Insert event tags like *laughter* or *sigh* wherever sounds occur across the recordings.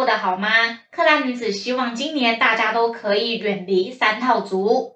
过得好吗？克拉女子希望今年大家都可以远离三套族。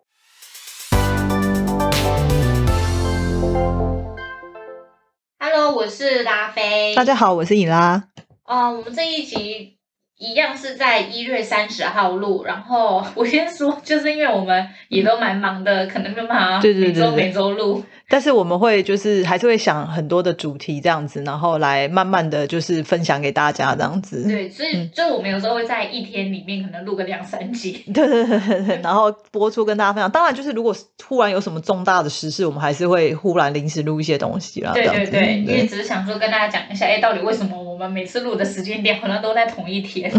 Hello，我是拉菲。大家好，我是尹拉。呃，我们这一集一样是在一月三十号录，然后我先说，就是因为我们也都蛮忙的，可能没有办法对对对每周每周录。但是我们会就是还是会想很多的主题这样子，然后来慢慢的就是分享给大家这样子。对，所以嗯就我们有时候会在一天里面可能录个两三集。*laughs* 对对对对对，然后播出跟大家分享。当然，就是如果忽然有什么重大的时事，我们还是会忽然临时录一些东西啦。对对对，因为只是想说跟大家讲一下，哎，到底为什么我们每次录的时间点好像都在同一天？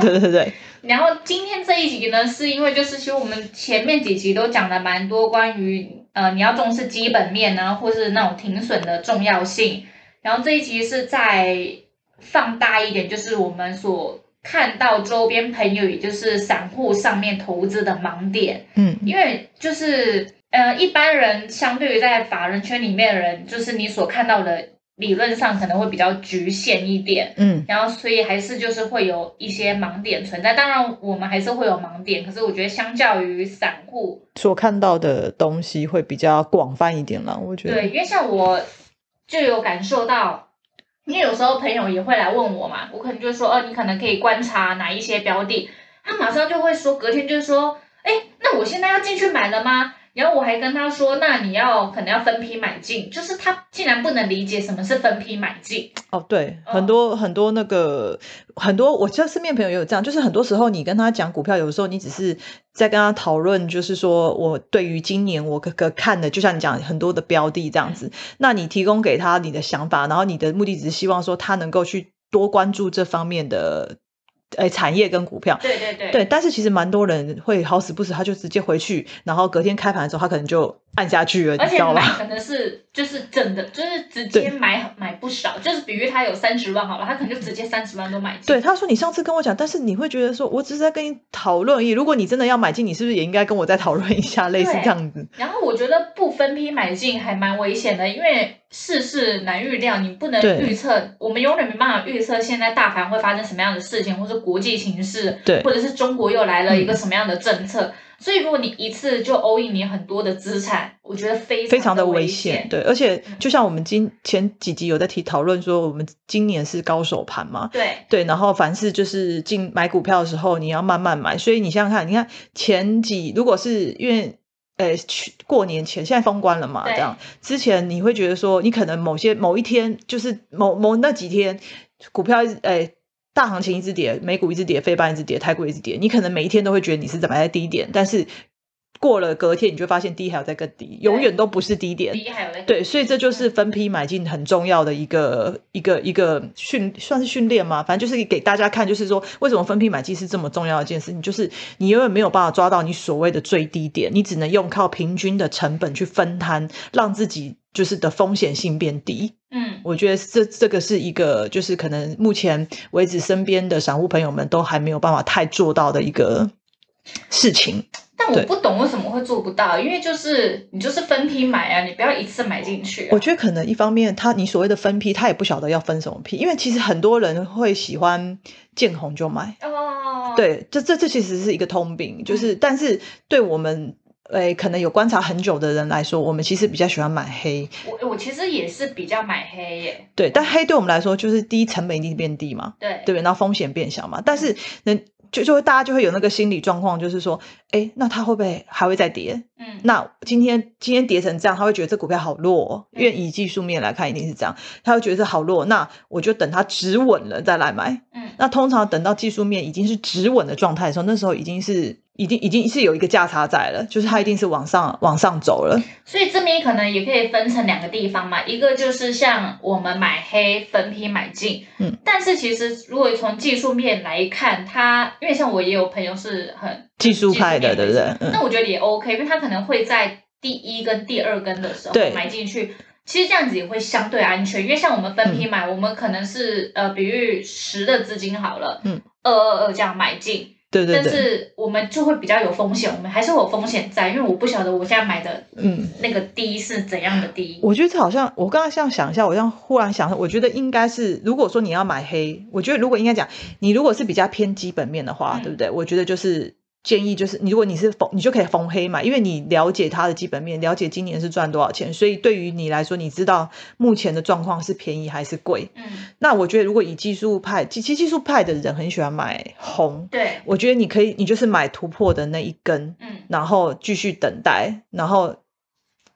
对对对，*laughs* 然后今天这一集呢，是因为就是其实我们前面几集都讲了蛮多关于呃你要重视基本面呢，或是那种停损的重要性。然后这一集是在放大一点，就是我们所看到周边朋友，也就是散户上面投资的盲点。嗯，因为就是呃，一般人相对于在法人圈里面的人，就是你所看到的理论上可能会比较局限一点。嗯，然后，所以还是就是会有一些盲点存在。当然，我们还是会有盲点，可是我觉得相较于散户，所看到的东西会比较广泛一点了，我觉得。对，因为像我就有感受到，因为有时候朋友也会来问我嘛，我可能就说，哦，你可能可以观察哪一些标的，他马上就会说，隔天就说，哎，那我现在要进去买了吗？然后我还跟他说，那你要可能要分批买进，就是他竟然不能理解什么是分批买进。哦，对，嗯很多、很多那个很多，我知道身边朋友也有这样，就是很多时候你跟他讲股票，有的时候你只是在跟他讨论，就是说我对于今年我可可看的，就像你讲很多的标的这样子，那你提供给他你的想法，然后你的目的只是希望说他能够去多关注这方面的。诶，产业跟股票，对对对对，但是其实蛮多人会好死不死，他就直接回去，然后隔天开盘的时候，他可能就按下去了，你知道吗？可能是就是真的，就是直接买买不少，就是比喻他有三十万好了，他可能就直接三十万都买进。对，他说你上次跟我讲，但是你会觉得说，我只是在跟你讨论而已。如果你真的要买进，你是不是也应该跟我再讨论一下，*laughs* 类似这样子？然后我觉得不分批买进还蛮危险的，因为世事难预料，你不能预测，我们永远没办法预测现在大盘会发生什么样的事情，或者国际形势，对或者是中国又来了一个嗯什么样的政策。所以如果你一次就 all in 你很多的资产，我觉得非非常的危危险，对，而且嗯就像我们今前几集有在提讨论说，我们今年是高手盘嘛，对对，然后凡是就是进买股票的时候，你要慢慢买。所以你想想看，你看前几如果是因为呃去过年前，现在封关了嘛，对这样之前你会觉得说，你可能某些某一天就是某某那几天股票呃。大行情一直跌，美股一直跌，非半一直跌，泰股一直跌，你可能每一天都会觉得你是怎么在低点，但是过了隔天，你就发现低还有在更低，永远都不是低点。第一还有在对，所以这就是分批买进很重要的一个一个一个训，算是训练嘛？反正就是给大家看，就是说为什么分批买进是这么重要的一件事情，就是你永远没有办法抓到你所谓的最低点，你只能用靠平均的成本去分摊，让自己就是的风险性变低。嗯，我觉得这这个是一个，就是可能目前为止身边的散户朋友们都还没有办法太做到的一个事情。但我不懂为什么会做不到，因为就是你就是分批买啊，你不要一次买进去、啊。我觉得可能一方面，他你所谓的分批，他也不晓得要分什么批，因为其实很多人会喜欢见红就买。哦，，对，这这这其实是一个通病，就是、但是对我们诶可能有观察很久的人来说，我们其实比较喜欢买黑。我我其实也是比较买黑耶。对，但黑对我们来说就是第一成本一定变低嘛，对对不对？然后风险变小嘛。但是呢，就就会大家就会有那个心理状况，就是说，哎，那它会不会还会再跌？嗯，那今天今天跌成这样，他会觉得这股票好弱、哦，因为以技术面来看一定是这样，他会觉得这好弱，那我就等它止稳了再来买。嗯那通常等到技术面已经是止稳的状态的时候，那时候已经是已经已经是有一个价差在了，就是它一定是往上往上走了。所以这边可能也可以分成两个地方嘛，一个就是像我们买黑分批买进，嗯，但是其实如果从技术面来看，它因为像我也有朋友是很技术派的，对不对？嗯，那我觉得也 OK，因为他可能会在第一跟第二根的时候对买进去。其实这样子也会相对安全，因为像我们分批买，我们可能是呃，比喻十的资金好了，嗯，二二二这样买进，但对对但，是我们就会比较有风险，我们还是有风险在，因为我不晓得我现在买的嗯。那个低是怎样的低。我觉得这好像，我刚刚这样想一下，我这样忽然想，我觉得应该是，如果说你要买黑，我觉得如果应该讲，你如果是比较偏基本面的话，嗯对不对？我觉得就是建议就是，你如果你是逢，你就可以逢黑买，因为你了解它的基本面，了解今年是赚多少钱，所以对于你来说，你知道目前的状况是便宜还是贵。嗯，那我觉得，如果以技术派，其其实技术派的人很喜欢买红，对，我觉得你可以，你就是买突破的那一根，嗯。然后继续等待，然后，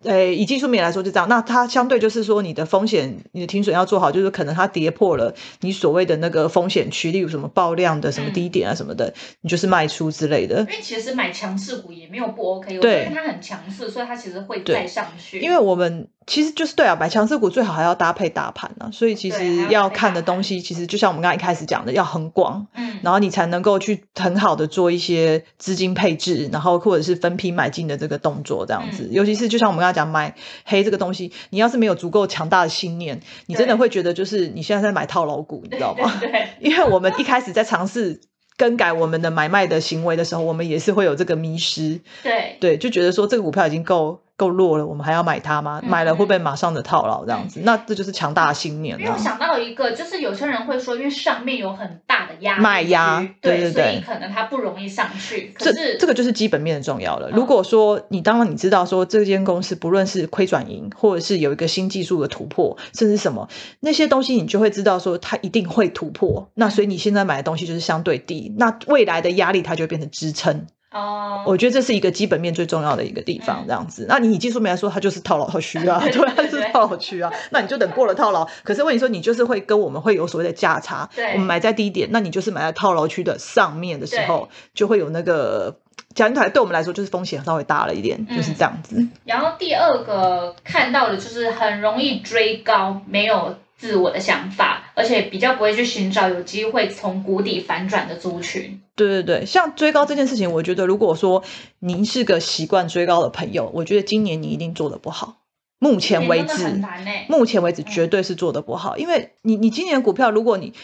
呃，以技术面来说就这样。那它相对就是说，你的风险，你的停损要做好，就是可能它跌破了你所谓的那个风险区，例如什么爆量的什么嗯低点啊什么的，你就是卖出之类的因。为其实买强势股也没有不 OK，我对因为它很强势，所以它其实会对再上去。因为我们其实就是对啊，买强势股最好还要搭配大盘啊，所以其实要看的东西，其实就像我们刚刚一开始讲的，要很广，嗯，然后你才能够去很好的做一些资金配置，然后或者是分批买进的这个动作，这样子。嗯。尤其是就像我们刚才讲买黑这个东西，你要是没有足够强大的信念，你真的对会觉得就是你现在在买套牢股，你知道吗？对 *laughs* 对。*laughs* 因为我们一开始在尝试更改我们的买卖的行为的时候，我们也是会有这个迷失，对。对，就觉得说这个股票已经够够弱了，我们还要买它吗？嗯买了会不会马上的套牢这样子？那这就是强大的信念啊。因为我想到一个，就是有些人会说，因为上面有很大的压力卖压对对对，所以可能它不容易上去。可这是这个就是基本面的重要了。嗯如果说你当然你知道说这间公司不论是亏转盈，或者是有一个新技术的突破，甚至什么那些东西，你就会知道说它一定会突破。那所以你现在买的东西就是相对低，那未来的压力它就会变成支撑。哦，我觉得这是一个基本面最重要的一个地方，嗯。这样子。那你以技术面来说，它就是套牢套区啊，*laughs* 对它是套牢区啊。那你就等过了套牢，可是问题说你就是会跟我们会有所谓的价差，对。我们买在低点，那你就是买在套牢区的上面的时候，就会有那个讲起来对我们来说就是风险稍微大了一点，嗯就是这样子。然后第二个看到的就是很容易追高，没有自我的想法，而且比较不会去寻找有机会从谷底反转的族群。对对对，像追高这件事情，我觉得如果说您是个习惯追高的朋友，我觉得今年你一定做的不好。目前为止，目前为止绝对是做的不好，因为你你今年股票，如果你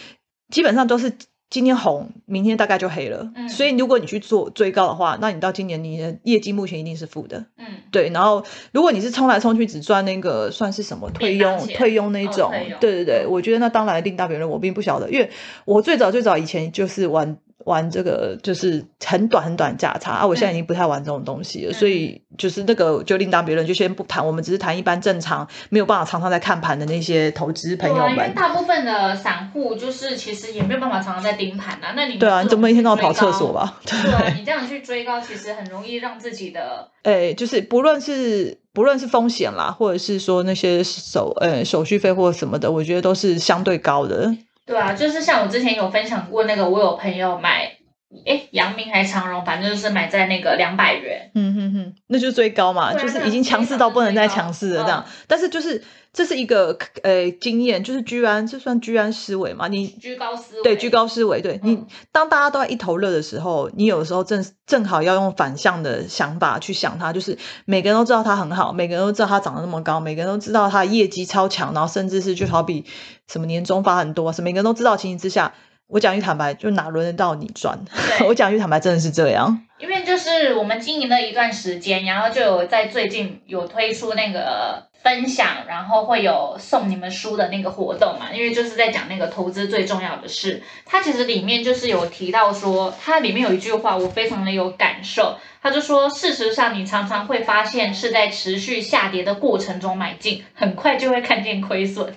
基本上都是今天红，明天大概就黑了，嗯。所以如果你去做追高的话，那你到今年你的业绩目前一定是负的。嗯，对，然后如果你是冲来冲去只赚那个算是什么退佣退佣那种，哦退佣对对对，我觉得那当然另当别论，我并不晓得，因为我最早最早以前就是玩玩这个就是很短很短价差啊，我现在已经不太玩这种东西了，嗯所以就是那个就另当别论，就先不谈，我们只是谈一般正常没有办法常常在看盘的那些投资朋友们。大部分的散户就是其实也没有办法常常在盯盘啊。那你对啊，你怎么一天到晚跑厕所？吧？对啊，你这样去追高，其实很容易让自己的诶，*laughs* 就是不论是不论是风险啦，或者是说那些手呃手续费或什么的，我觉得都是相对高的。对啊，就是像我之前有分享过那个，我有朋友买，诶，阳明还是长荣，反正就是买在那个两百元。嗯哼哼，那就是最高嘛，啊就是已经强势到不能再强势了这样。但是就是这是一个呃经验，就是居安，这算居安思危嘛？你居高思维，对居高思维，对你嗯当大家都在一头热的时候，你有时候正正好要用反向的想法去想它，就是每个人都知道它很好，每个人都知道它长得那么高，每个人都知道它业绩超强，然后甚至是就好比什么年终发很多，是每个人都知道情形之下。我讲句坦白，就哪轮得到你赚？*laughs* 对我讲句坦白，真的是这样。因为就是我们经营了一段时间，然后就有在最近有推出那个分享，然后会有送你们书的那个活动嘛，因为就是在讲那个投资最重要的事。它其实里面就是有提到说，它里面有一句话我非常的有感受，他就说，事实上你常常会发现是在持续下跌的过程中买进，很快就会看见亏损，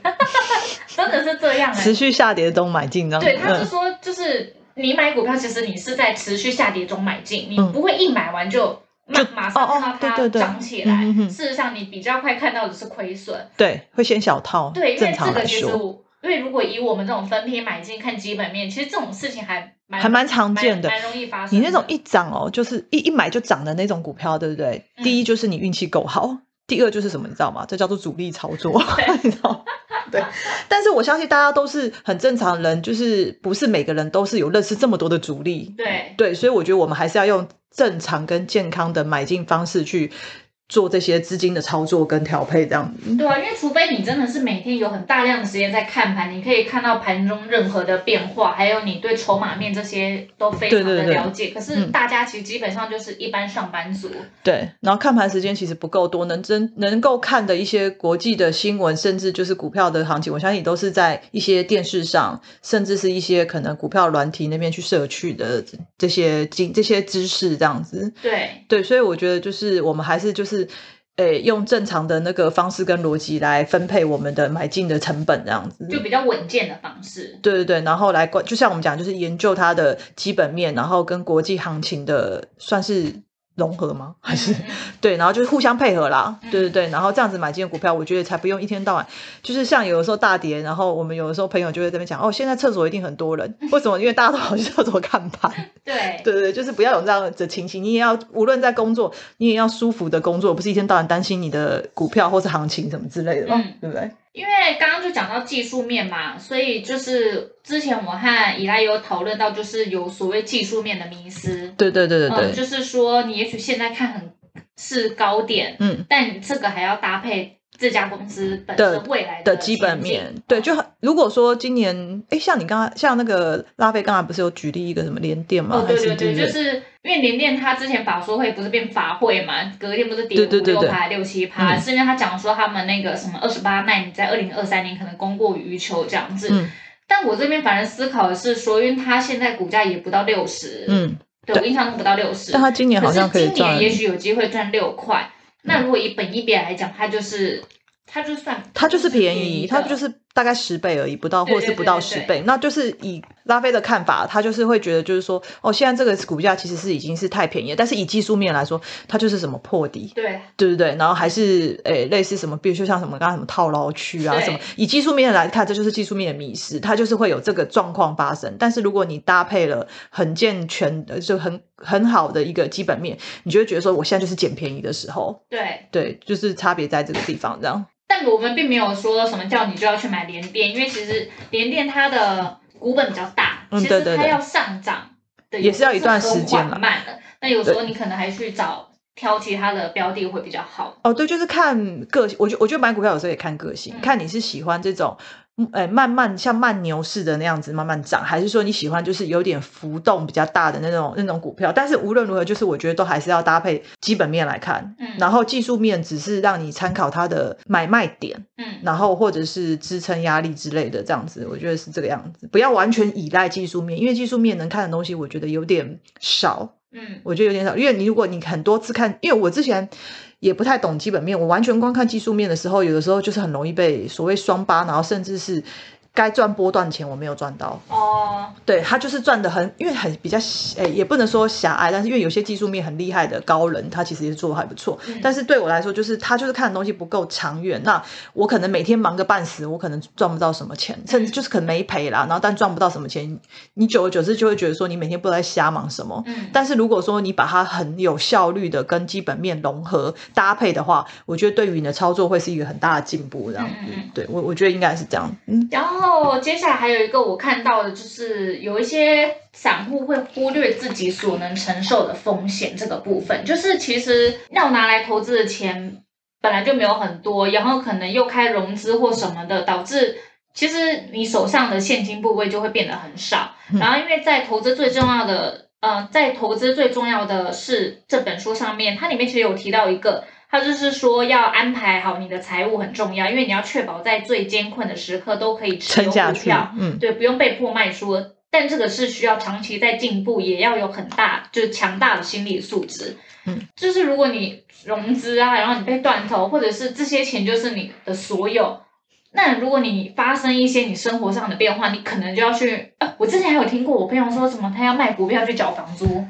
*laughs* 真的是这样哎、持续下跌中买进，对，他嗯。就说，就是你买股票，其实你是在持续下跌中买进，你嗯不会一买完就马上看到它涨起来。事实上，你比较快看到的是亏损。对，会先小套。对，因为这个其实因为如果以我们这种分批买进看基本面，其实这种事情还蛮还蛮常见的蛮容易发生。你那种一涨哦，就是一一买就涨的那种股票，对不对？嗯第一就是你运气够好，第二就是什么，你知道吗？这叫做主力操作，*laughs* 你知道吗？*laughs* 对。但是我相信大家都是很正常人，就是不是每个人都是有认识这么多的主力，对对，所以我觉得我们还是要用正常跟健康的买进方式去做这些资金的操作跟调配这样子。对啊，因为除非你真的是每天有很大量的时间在看盘，你可以看到盘中任何的变化，还有你对筹码面这些都非常的了解。可是大家其实基本上就是一般上班族。对，然后看盘时间其实不够多，能真能够看的一些国际的新闻，甚至就是股票的行情，我相信都是在一些电视上，甚至是一些可能股票软体那边去摄取的这些经这些知识这样子。对对，所以我觉得就是我们还是就是。诶，用正常的那个方式跟逻辑来分配我们的买进的成本，这样子就比较稳健的方式。对对对，然后来关，就像我们讲，就是研究它的基本面，然后跟国际行情的算是。融合吗？还是 *laughs* 对，然后就是互相配合啦，对对对，然后这样子买进股票，我觉得才不用一天到晚就是像有的时候大跌，然后我们有的时候朋友就会这边讲哦，现在厕所一定很多人，为什么？因为大家都跑去厕所看盘。*laughs* 对对对，就是不要有这样的情形，你也要无论在工作，你也要舒服的工作，不是一天到晚担心你的股票或是行情什么之类的嘛，对不对？因为刚刚就讲到技术面嘛，所以就是之前我和以来有讨论到，就是有所谓技术面的迷失。对对对对对，就是说你也许现在看很是高点，嗯，但你这个还要搭配。这家公司本身未来的基本面，对，就如果说今年，哎，像你刚刚像那个拉菲刚才不是有举例一个什么联电吗？对对对，就是因为联电它之前法说会不是变法会嘛，隔天不是跌五六趴六七趴，是因为他讲说他们那个什么二十八纳米在二零二三年可能供过于求这样子。嗯。但我这边反正思考的是说，因为它现在股价也不到六十，嗯，对我印象中不到六十，但它今年好像可以赚，今年也许有机会赚六块。那如果以本一比来讲，它就是它就算它就是便宜，它就是。大概十倍而已，不到，或者是不到十倍，那就是以拉菲的看法，他就是会觉得，就是说，哦，现在这个股价其实是已经是太便宜了，但是以技术面来说，它就是什么破底，对，对不对？然后还是诶，类似什么，比如说像什么刚刚什么套牢区啊，什么，以技术面来看，这就是技术面的迷失，它就是会有这个状况发生。但是如果你搭配了很健全的，就很很好的一个基本面，你就会觉得说，我现在就是捡便宜的时候，对，对，就是差别在这个地方，这样。但我们并没有说什么叫你就要去买联电，因为其实联电它的股本比较大，其实它要上涨的也是要一段时间了，慢的。那有时候你可能还去找挑其他的标的会比较好。哦，对，就是看个性。我觉我觉得买股票有时候也看个性，看你是喜欢这种。哎，慢慢像慢牛似的那样子慢慢涨，还是说你喜欢就是有点浮动比较大的那种那种股票？但是无论如何，就是我觉得都还是要搭配基本面来看，嗯，然后技术面只是让你参考它的买卖点，嗯，然后或者是支撑压力之类的这样子，我觉得是这个样子，不要完全依赖技术面，因为技术面能看的东西我觉得有点少，嗯，我觉得有点少，因为你如果你很多次看，因为我之前。也不太懂基本面，我完全光看技术面的时候，有的时候就是很容易被所谓双八，然后甚至是。该赚波段钱我没有赚到哦，对他就是赚的很，因为很比较诶，也不能说狭隘，但是因为有些技术面很厉害的高人，他其实也做的还不错。但是对我来说，就是他就是看的东西不够长远。那我可能每天忙个半死，我可能赚不到什么钱，甚至就是可能没赔啦。然后但赚不到什么钱，你久而久之就会觉得说你每天不知道在瞎忙什么。嗯。但是如果说你把它很有效率的跟基本面融合搭配的话，我觉得对于你的操作会是一个很大的进步。这样子，对我我觉得应该是这样。嗯。然后。后接下来还有一个我看到的，就是有一些散户会忽略自己所能承受的风险这个部分，就是其实要拿来投资的钱本来就没有很多，然后可能又开融资或什么的，导致其实你手上的现金部位就会变得很少。然后因为在投资最重要的，呃，在投资最重要的是这本书上面，它里面其实有提到一个。他就是说，要安排好你的财务很重要，因为你要确保在最艰困的时刻都可以持有股票，嗯，对，不用被迫卖出。但这个是需要长期在进步，也要有很大就是强大的心理素质，嗯，就是如果你融资啊，然后你被断头，或者是这些钱就是你的所有，那如果你发生一些你生活上的变化，你可能就要去。呃，我之前还有听过我朋友说什么，他要卖股票去缴房租。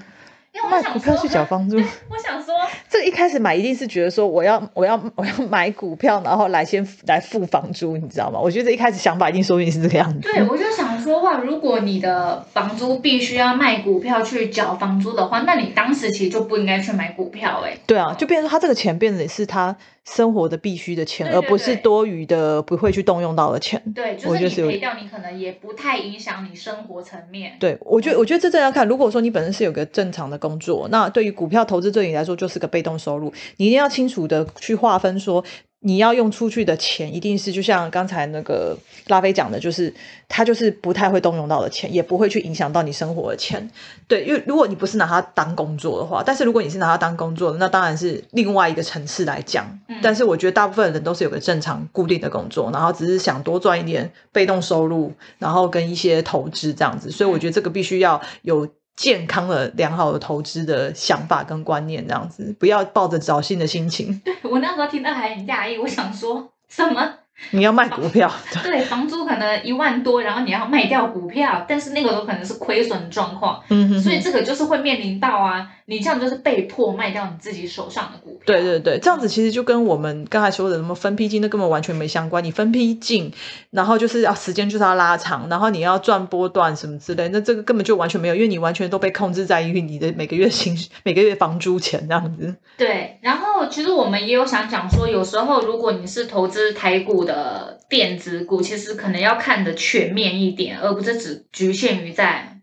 卖股票去缴房租，*laughs* 我想说，这一开始买一定是觉得说我要我要我要买股票，然后来先来付房租，你知道吗？我觉得一开始想法一定说明是这个样子。对，我就想说话，如果你的房租必须要卖股票去缴房租的话，那你当时其实就不应该去买股票，哎。对啊，就变成他这个钱变成是他。生活的必须的钱，而不是多余的不会去动用到的钱。对，就是你赔掉，你可能也不太影响你生活层面。对，我觉得，我觉得这真要看。如果说你本身是有个正常的工作，那对于股票投资对你来说就是个被。动收入，你一定要清楚的去划分说。你要用出去的钱，一定是就像刚才那个拉菲讲的，就是他就是不太会动用到的钱，也不会去影响到你生活的钱。对，因为如果你不是拿它当工作的话，但是如果你是拿它当工作的，那当然是另外一个层次来讲。但是我觉得大部分人都是有个正常固定的工作，然后只是想多赚一点被动收入，然后跟一些投资这样子。所以我觉得这个必须要有。健康的、良好的投资的想法跟观念，这样子，不要抱着侥幸的心情。对 *laughs* 我那时候听到还很讶异，我想说什么？你要卖股票，对，房租可能一万多，然后你要卖掉股票，但是那个都可能是亏损状况，嗯哼，所以这个就是会面临到啊，你这样就是被迫卖掉你自己手上的股票。对对对，这样子其实就跟我们刚才说的什么分批进，那根本完全没相关。你分批进，然后就是要时间就是要拉长，然后你要赚波段什么之类，那这个根本就完全没有，因为你完全都被控制在于你的每个月薪、每个月房租钱这样子。对，然后其实我们也有想讲说，有时候如果你是投资台股的。电子股其实可能要看的全面一点，而不是只局限于在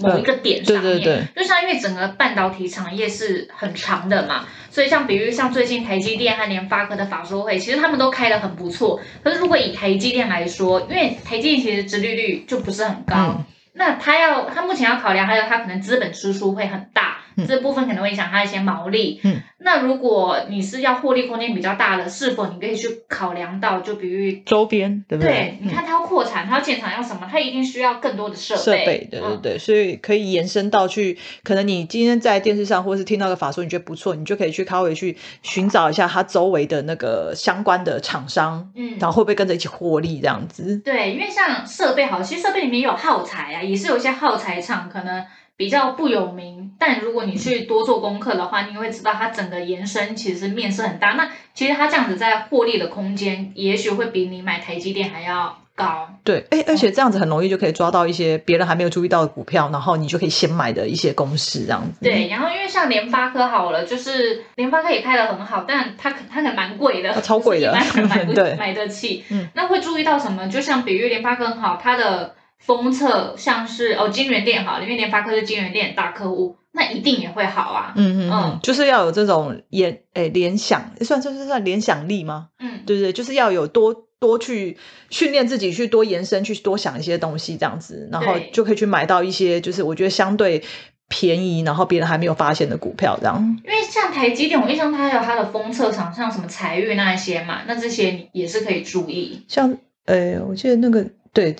某一个点上面。对对对。就像因为整个半导体产业是很长的嘛，所以像比如像最近台积电和联发科的法说会，其实他们都开的很不错。可是如果以台积电来说，因为台积电其实殖利率就不是很高，那他要他目前要考量，还有他可能资本支出会很大。这部分可能会影响它一些毛利。嗯，那如果你是要获利空间比较大的，是否你可以去考量到，就比如周边，对不对？对，你看它要扩产，它要建厂要什么？它一定需要更多的设备。设备，对对对，所以可以延伸到去，可能你今天在电视上或是听到的法说，你觉得不错，你就可以去稍微去寻找一下它周围的那个相关的厂商，嗯，然后会不会跟着一起获利这样子？对，因为像设备好，其实设备里面有耗材啊，也是有一些耗材厂可能。比较不有名，但如果你去多做功课的话，你会知道它整个延伸其实面是很大。那其实它这样子在获利的空间，也许会比你买台积电还要高。对，哎，而且这样子很容易就可以抓到一些别人还没有注意到的股票，然后你就可以先买的一些公司这样子。对，然后因为像联发科好了，就是联发科也开的很好，但它它可能蛮贵的，超贵的，*laughs* 买不 *laughs* 买得起。嗯，那会注意到什么？就像比喻联发科很好，它的。封测像是哦，金源店好，因为联发科是金源店大客户，那一定也会好啊。嗯嗯嗯，就是要有这种联诶联想，算算算算联想力吗？嗯，对对，就是要有多多去训练自己，去多延伸，去多想一些东西，这样子，然后就可以去买到一些就是我觉得相对便宜，然后别人还没有发现的股票，这样。因为像台积电，我印象它还有它的封测厂，像什么财运那一些嘛，那这些也是可以注意。像呃，我记得那个。对，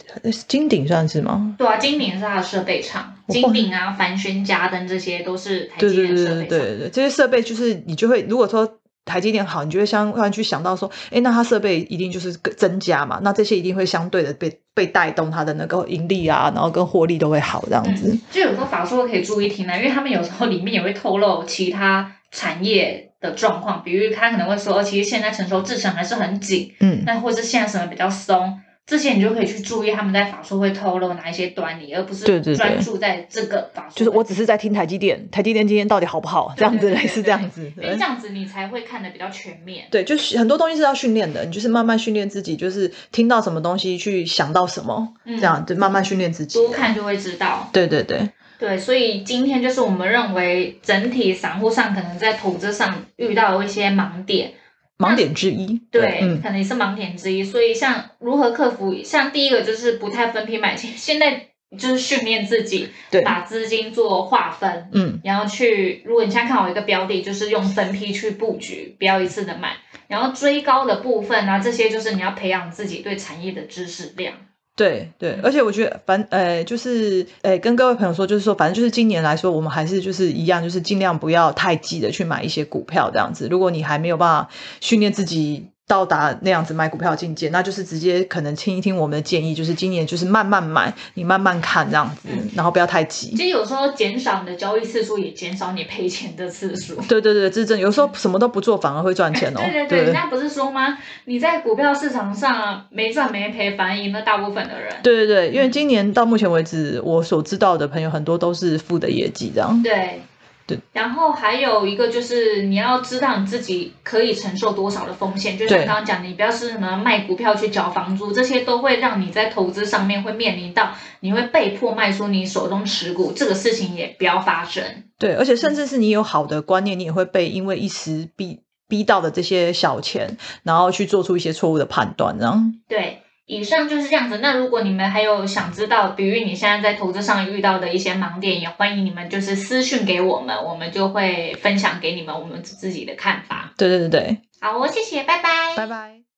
金鼎算是吗？对啊，金鼎是它的设备厂，金鼎啊、凡轩、嘉登这些都是台积电设备对对对对这些设备就是你就会，如果说台积电好，你就会相关去想到说，哎，那它设备一定就是增加嘛，那这些一定会相对的被被带动它的那个盈利啊，然后跟获利都会好这样子。就有时候法说可以注意听呢，因为他们有时候里面也会透露其他产业的状况，比如他可能会说，其实现在成熟制程还是很紧，嗯，那或是现在什么比较松。这些你就可以去注意他们在法术会透露哪一些端倪，而不是专注在这个法术。就是我只是在听台积电，台积电今天到底好不好？这样子类似这样子，因为这样子你才会看的比较全面。对，就是很多东西是要训练的，你就是慢慢训练自己，就是听到什么东西去想到什么，这样就慢慢训练自己。多看就会知道。对对对对，所以今天就是我们认为整体散户上可能在投资上遇到一些盲点。盲点之一，对，可能也是盲点之一。所以像如何克服，像第一个就是不太分批买进，*laughs* 现在就是训练自己，把资金做划分，嗯，然后去，如果你现在看好一个标的，就是用分批去布局，不要一次的买，然后追高的部分啊，这些就是你要培养自己对产业的知识量。对对，而且我觉得，反呃，就是呃，跟各位朋友说，就是说，反正就是今年来说，我们还是就是一样，就是尽量不要太急的去买一些股票这样子。如果你还没有办法训练自己。到达那样子买股票境界，那就是直接可能听一听我们的建议，就是今年就是慢慢买，你慢慢看这样子，然后不要太急。其实有时候减少你的交易次数，也减少你赔钱的次数。对对对，这是真。有时候什么都不做，反而会赚钱哦。*laughs* 对对对，人家不是说吗？你在股票市场上没赚没赔，反而赢了大部分的人。对对对，因为今年到目前为止，我所知道的朋友很多都是负的业绩这样。对。对。然后还有一个就是你要知道你自己可以承受多少的风险，就像对刚刚讲，你不要是什么卖股票去缴房租，这些都会让你在投资上面会面临到你会被迫卖出你手中持股，这个事情也不要发生。对，而且甚至是你有好的观念，你也会被因为一时逼逼到的这些小钱，然后去做出一些错误的判断，这样。对，以上就是这样子。那如果你们还有想知道，比如你现在在投资上遇到的一些盲点，也欢迎你们就是私讯给我们，我们就会分享给你们我们自己的看法。对对对对，好哦，谢谢，拜拜，拜拜。